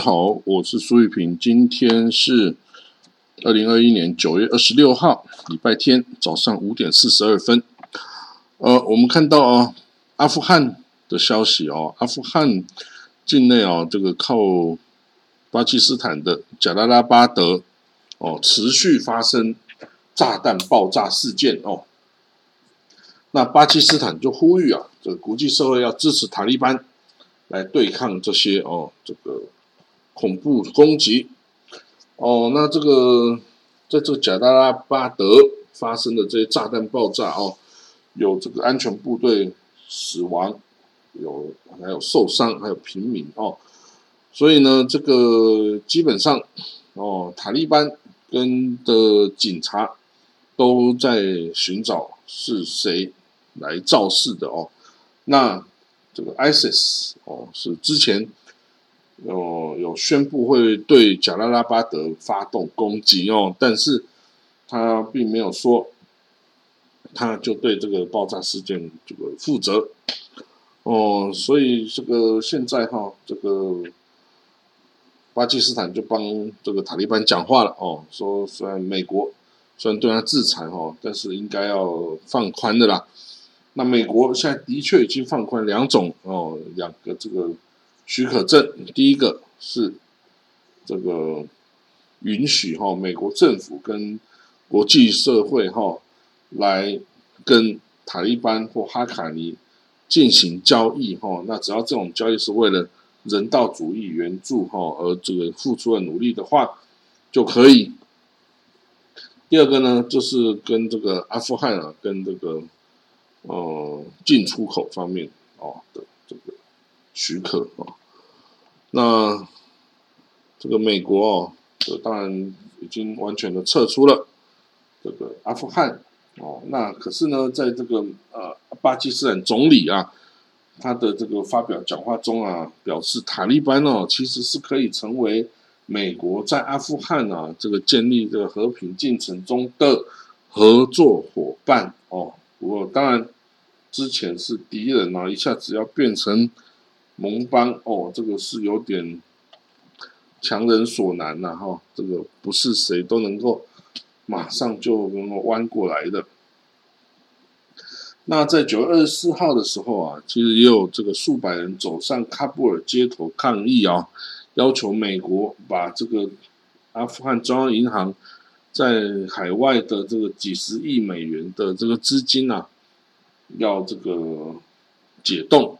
好，我是苏玉平。今天是二零二一年九月二十六号，礼拜天早上五点四十二分。呃，我们看到啊，阿富汗的消息哦，阿富汗境内哦，这个靠巴基斯坦的贾拉拉巴德哦，持续发生炸弹爆炸事件哦。那巴基斯坦就呼吁啊，这个国际社会要支持塔利班来对抗这些哦，这个。恐怖攻击哦，那这个在这个贾达拉巴德发生的这些炸弹爆炸哦，有这个安全部队死亡，有还有受伤，还有平民哦，所以呢，这个基本上哦，塔利班跟的警察都在寻找是谁来肇事的哦，那这个 ISIS 哦是之前。有有宣布会对贾拉拉巴德发动攻击哦，但是他并没有说，他就对这个爆炸事件这个负责哦，所以这个现在哈，这个巴基斯坦就帮这个塔利班讲话了哦，说虽然美国虽然对他制裁哈，但是应该要放宽的啦。那美国现在的确已经放宽两种哦，两个这个。许可证，第一个是这个允许哈美国政府跟国际社会哈来跟塔利班或哈卡尼进行交易哈，那只要这种交易是为了人道主义援助哈而这个付出了努力的话就可以。第二个呢，就是跟这个阿富汗啊，跟这个呃进出口方面哦的这个许可啊。那这个美国哦，这当然已经完全的撤出了这个阿富汗哦。那可是呢，在这个呃巴基斯坦总理啊，他的这个发表讲话中啊，表示塔利班哦其实是可以成为美国在阿富汗啊这个建立这个和平进程中的合作伙伴哦。不过当然之前是敌人啊，一下子要变成。盟邦哦，这个是有点强人所难呐，哈，这个不是谁都能够马上就能够弯过来的。那在九月二十四号的时候啊，其实也有这个数百人走上喀布尔街头抗议啊，要求美国把这个阿富汗中央银行在海外的这个几十亿美元的这个资金啊，要这个解冻。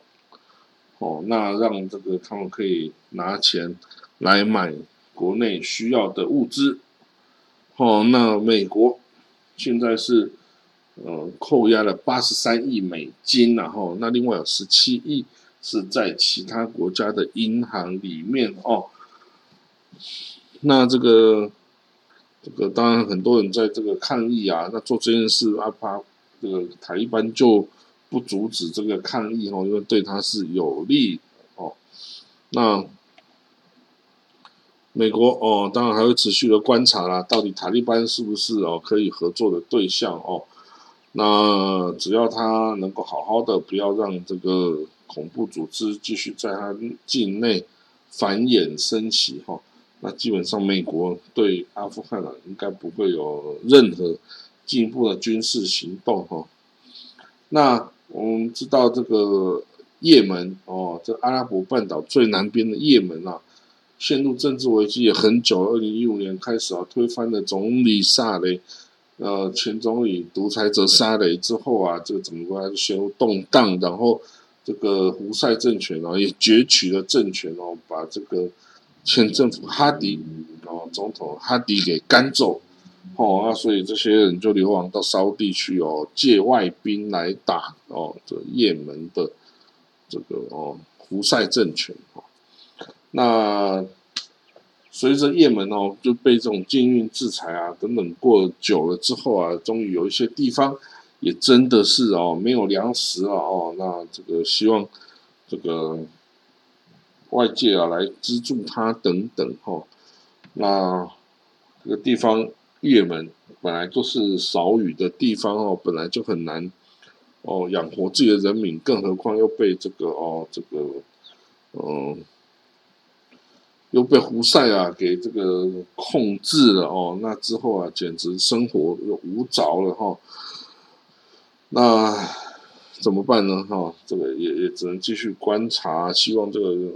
哦，那让这个他们可以拿钱来买国内需要的物资。哦，那美国现在是呃扣押了八十三亿美金，然后那另外有十七亿是在其他国家的银行里面哦。那这个这个当然很多人在这个抗议啊，那做这件事阿怕这个台一般就。不阻止这个抗议哦，因为对他是有利哦。那美国哦，当然还会持续的观察啦，到底塔利班是不是哦可以合作的对象哦？那只要他能够好好的，不要让这个恐怖组织继续在他境内繁衍生息哈，那基本上美国对阿富汗啊应该不会有任何进一步的军事行动哈。那我们知道这个也门哦，这阿拉伯半岛最南边的也门啊，陷入政治危机也很久。二零一五年开始啊，推翻了总理萨雷，呃，前总理独裁者萨雷之后啊，这个整个国家就陷入动荡。然后这个胡塞政权啊，也攫取了政权哦，把这个前政府哈迪哦总统哈迪给赶走。哦，那所以这些人就流亡到烧地去哦，借外兵来打哦，这也门的这个哦胡塞政权哦。那随着也门哦就被这种禁运制裁啊等等过久了之后啊，终于有一些地方也真的是哦没有粮食了哦，那这个希望这个外界啊来资助他等等哈。那这个地方。也门本来就是少雨的地方哦，本来就很难哦养活自己的人民，更何况又被这个哦这个嗯又被胡塞啊给这个控制了哦，那之后啊，简直生活又无着了哈。那怎么办呢？哈，这个也也只能继续观察，希望这个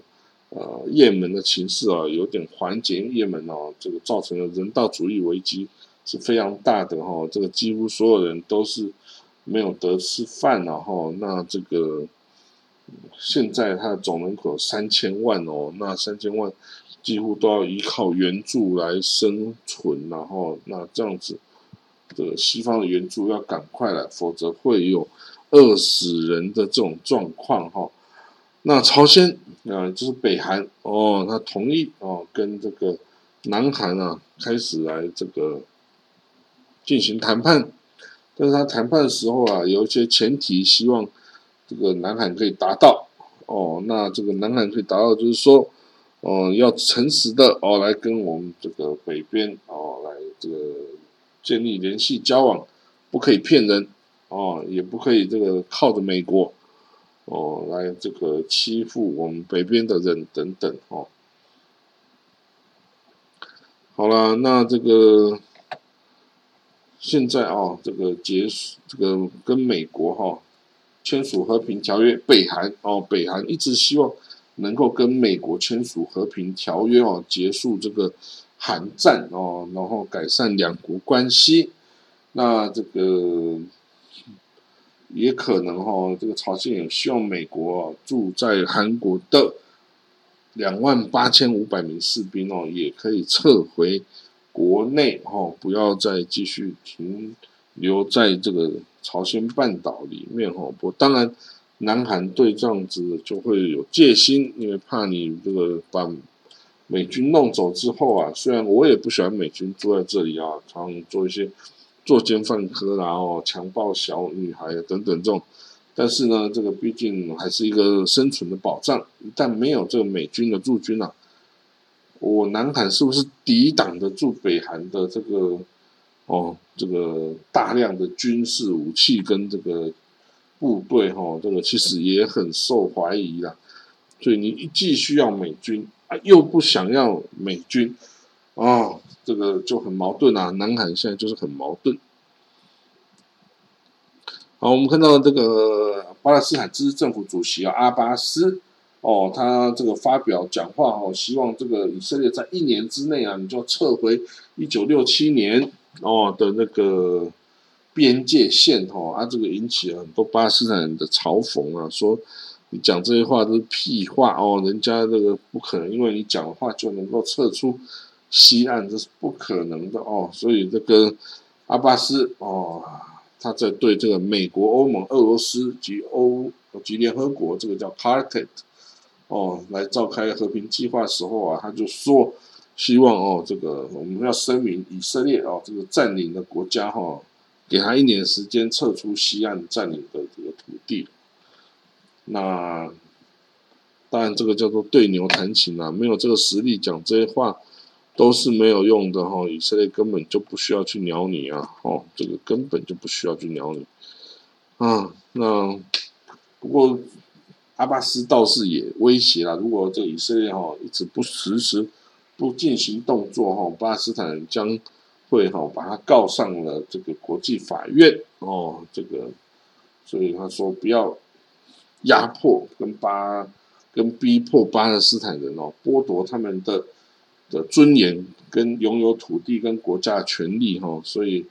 呃，也门的情势啊有点缓解。也门哦，这个造成了人道主义危机是非常大的哈，这个几乎所有人都是没有得吃饭了哈。那这个现在它的总人口三千万哦，那三千万。几乎都要依靠援助来生存，然后那这样子的西方的援助要赶快来，否则会有饿死人的这种状况哈。那朝鲜啊，就是北韩。哦，他同意哦，跟这个南韩啊开始来这个进行谈判，但是他谈判的时候啊，有一些前提，希望这个南韩可以达到。哦，那这个南韩可以达到，就是说。哦，要诚实的哦，来跟我们这个北边哦，来这个建立联系交往，不可以骗人。哦，也不可以这个靠着美国哦来这个欺负我们北边的人等等哦。好了，那这个现在啊，这个结束这个跟美国哈签署和平条约，北韩哦，北韩一直希望。能够跟美国签署和平条约哦，结束这个韩战哦，然后改善两国关系。那这个也可能哈，这个朝鲜也希望美国住在韩国的两万八千五百名士兵哦，也可以撤回国内哦，不要再继续停留在这个朝鲜半岛里面哦。不，当然。南韩对这样子就会有戒心，因为怕你这个把美军弄走之后啊，虽然我也不喜欢美军住在这里啊，常做一些作奸犯科然后强暴小女孩等等这种，但是呢，这个毕竟还是一个生存的保障。一旦没有这个美军的驻军啊，我南韩是不是抵挡得住北韩的这个哦，这个大量的军事武器跟这个？部队哈，这个其实也很受怀疑啦。所以你既需要美军啊，又不想要美军啊，这个就很矛盾啊。南韩现在就是很矛盾。好，我们看到这个巴勒斯坦自治政府主席啊阿巴斯哦，他这个发表讲话哦，希望这个以色列在一年之内啊，你就撤回一九六七年哦的那个。边界线哈啊，这个引起了很多巴勒斯坦人的嘲讽啊，说你讲这些话都是屁话哦，人家这个不可能，因为你讲的话就能够撤出西岸，这是不可能的哦。所以这跟阿巴斯哦，他在对这个美国、欧盟、俄罗斯及欧及联合国这个叫 Cartet 哦来召开和平计划时候啊，他就说希望哦，这个我们要声明以色列哦这个占领的国家哈。给他一年时间撤出西岸占领的这个土地，那当然这个叫做对牛弹琴啊，没有这个实力讲这些话都是没有用的哈。以色列根本就不需要去鸟你啊，哦，这个根本就不需要去鸟你啊。那不过阿巴斯倒是也威胁了，如果这以色列哈一直不实施不进行动作哈，巴勒斯坦人将。会哈把他告上了这个国际法院哦，这个，所以他说不要压迫跟巴跟逼迫巴勒斯坦人哦，剥夺他们的的尊严跟拥有土地跟国家的权利哈，所以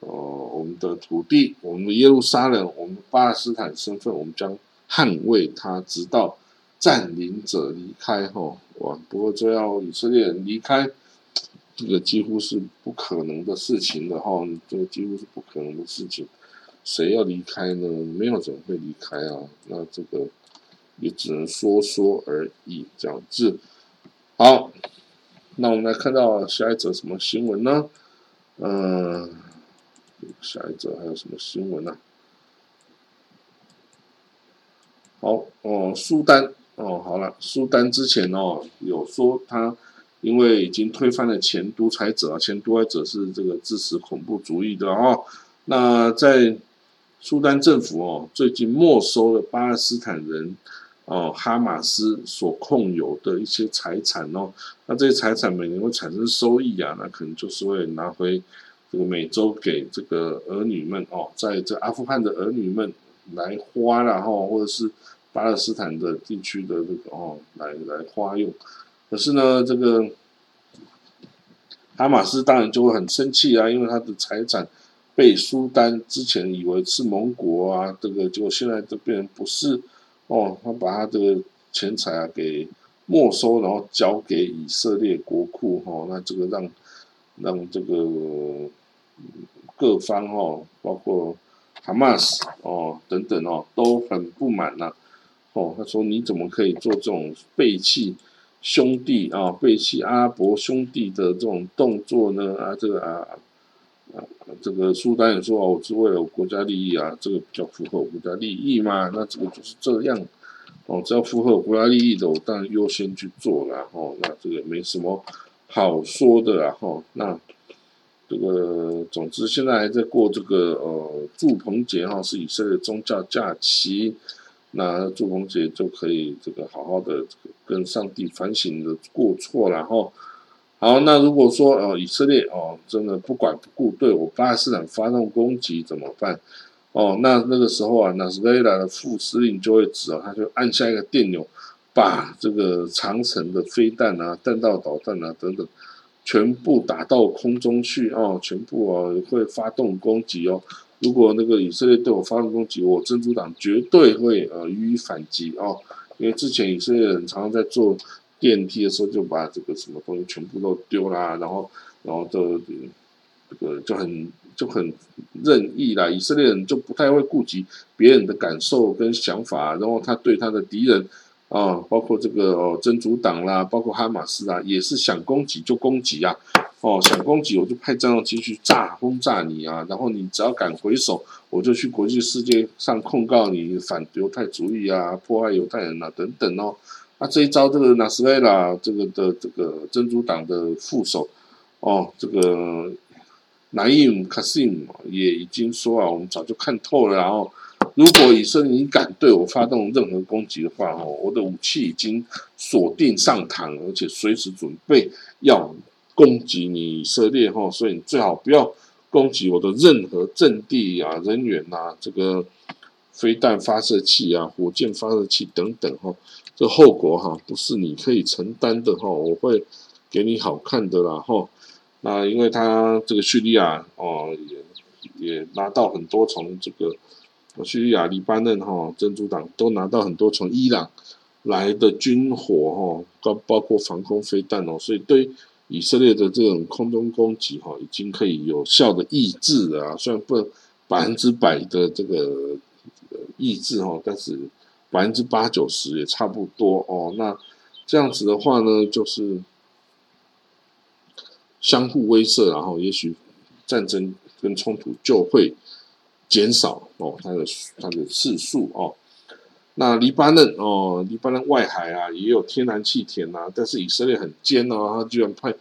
呃我们的土地，我们的耶路撒冷，我们巴勒斯坦身份，我们将捍卫它，直到占领者离开哈哇，不过这要以色列人离开。这个几乎是不可能的事情的哈，这个几乎是不可能的事情。谁要离开呢？没有人会离开啊。那这个也只能说说而已，这样子。好，那我们来看到下一则什么新闻呢？嗯，下一则还有什么新闻呢？好哦，苏丹哦，好了，苏丹之前哦有说他。因为已经推翻了前独裁者啊，前独裁者是这个支持恐怖主义的哦。那在苏丹政府哦，最近没收了巴勒斯坦人哦哈马斯所控有的一些财产哦，那这些财产每年会产生收益啊，那可能就是会拿回这个美洲给这个儿女们哦，在这阿富汗的儿女们来花了哈，或者是巴勒斯坦的地区的这个哦来来花用，可是呢，这个哈马斯当然就会很生气啊，因为他的财产。被苏丹之前以为是盟国啊，这个结果现在就变成不是哦，他把他这个钱财啊给没收，然后交给以色列国库哈，那这个让让这个各方哦，包括哈马斯哦等等哦都很不满呐哦，他说你怎么可以做这种背弃兄弟啊，背弃阿拉伯兄弟的这种动作呢啊，这个啊。这个苏丹也说哦我是为了国家利益啊，这个比较符合国家利益嘛。那这个就是这样哦，只要符合国家利益的，我当然优先去做了哦。那这个没什么好说的啦哈。那这个总之现在还在过这个呃祝棚节哈，是以色列宗教假期。那祝棚节就可以这个好好的跟上帝反省的过错然后。好，那如果说呃以色列哦真的不管不顾对我巴勒斯坦发动攻击怎么办？哦，那那个时候啊，纳斯维拉的副司令就会指哦，他就按下一个电钮，把这个长城的飞弹啊、弹道导弹啊等等全部打到空中去哦，全部哦会发动攻击哦。如果那个以色列对我发动攻击，我珍珠党绝对会呃予以反击哦，因为之前以色列人常常在做。电梯的时候就把这个什么东西全部都丢啦，然后，然后就这个就很就很任意啦。以色列人就不太会顾及别人的感受跟想法，然后他对他的敌人啊，包括这个哦真主党啦，包括哈马斯啊，也是想攻击就攻击啊，哦想攻击我就派战斗机去炸轰炸你啊，然后你只要敢回首，我就去国际世界上控告你反犹太主义啊，迫害犹太人啊等等哦。那这一招，这个纳斯维拉这个的这个珍珠党的副手，哦，这个南印卡西姆也已经说啊，我们早就看透了。然后，如果以色列敢对我发动任何攻击的话，哦，我的武器已经锁定上膛，而且随时准备要攻击你以色列。哈，所以你最好不要攻击我的任何阵地啊、人员呐、这个飞弹发射器啊、火箭发射器等等。哈。这后果哈不是你可以承担的哈，我会给你好看的啦哈。那因为他这个叙利亚哦也也拿到很多从这个叙利亚、黎巴嫩哈珍珠党都拿到很多从伊朗来的军火哈，包包括防空飞弹哦，所以对以色列的这种空中攻击哈，已经可以有效的抑制了啊。虽然不能百分之百的这个抑制哈，但是。百分之八九十也差不多哦，那这样子的话呢，就是相互威慑，然后也许战争跟冲突就会减少哦，它的它的次数哦。那黎巴嫩哦，黎巴嫩外海啊也有天然气田呐，但是以色列很奸哦，他居然派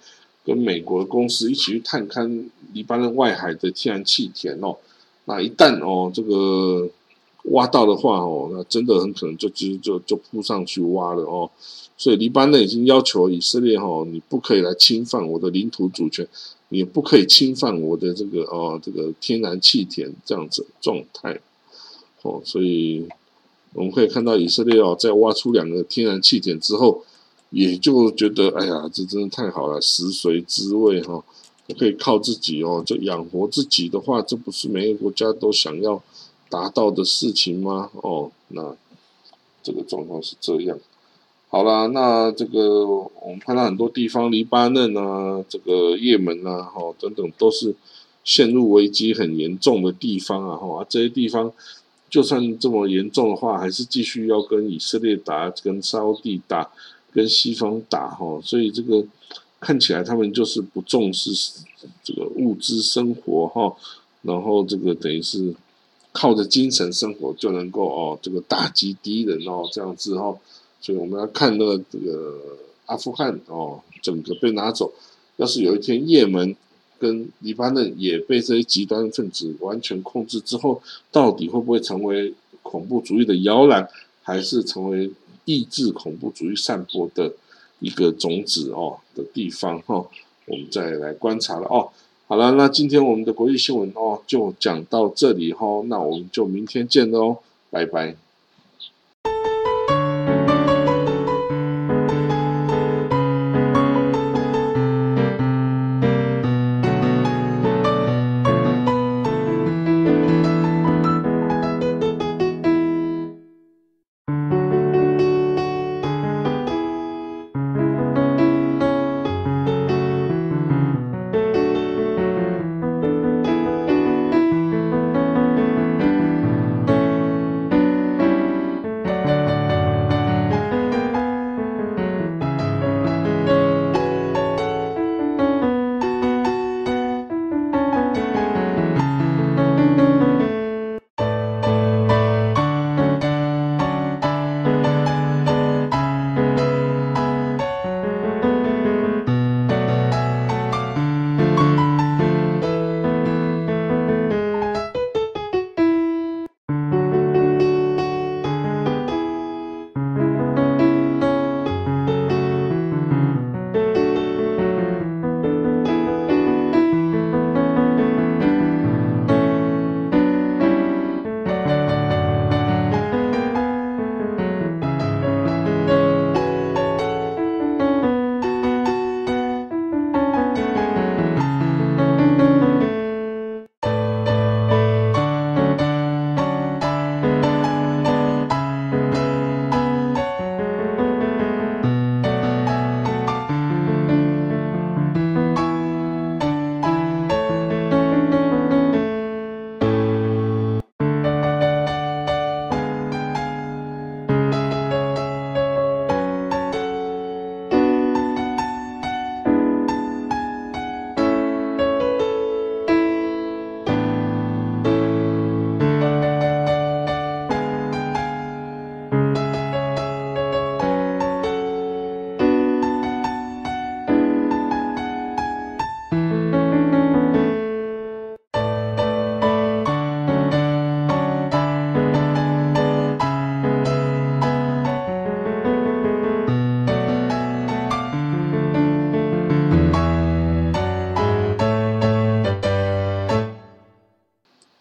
跟美国的公司一起去探勘黎巴嫩外海的天然气田哦。那一旦哦这个。挖到的话哦，那真的很可能就就就就扑上去挖了哦。所以黎巴嫩已经要求以色列哦，你不可以来侵犯我的领土主权，也不可以侵犯我的这个哦这个天然气田这样子状态哦。所以我们可以看到以色列哦，在挖出两个天然气田之后，也就觉得哎呀，这真的太好了，食髓知味哈，可以靠自己哦，就养活自己的话，这不是每个国家都想要。达到的事情吗？哦，那这个状况是这样。好啦，那这个我们看到很多地方，黎巴嫩啊，这个也门啊，哈等等，都是陷入危机很严重的地方啊，哈，这些地方就算这么严重的话，还是继续要跟以色列打，跟沙地打，跟西方打，哈，所以这个看起来他们就是不重视这个物资生活，哈，然后这个等于是。靠着精神生活就能够哦，这个打击敌人哦，这样子哦，所以我们要看那个这个阿富汗哦，整个被拿走。要是有一天也门跟黎巴嫩也被这些极端分子完全控制之后，到底会不会成为恐怖主义的摇篮，还是成为抑制恐怖主义散播的一个种子哦的地方哈，我们再来观察了哦。好了，那今天我们的国际新闻哦就讲到这里哈，那我们就明天见喽，拜拜。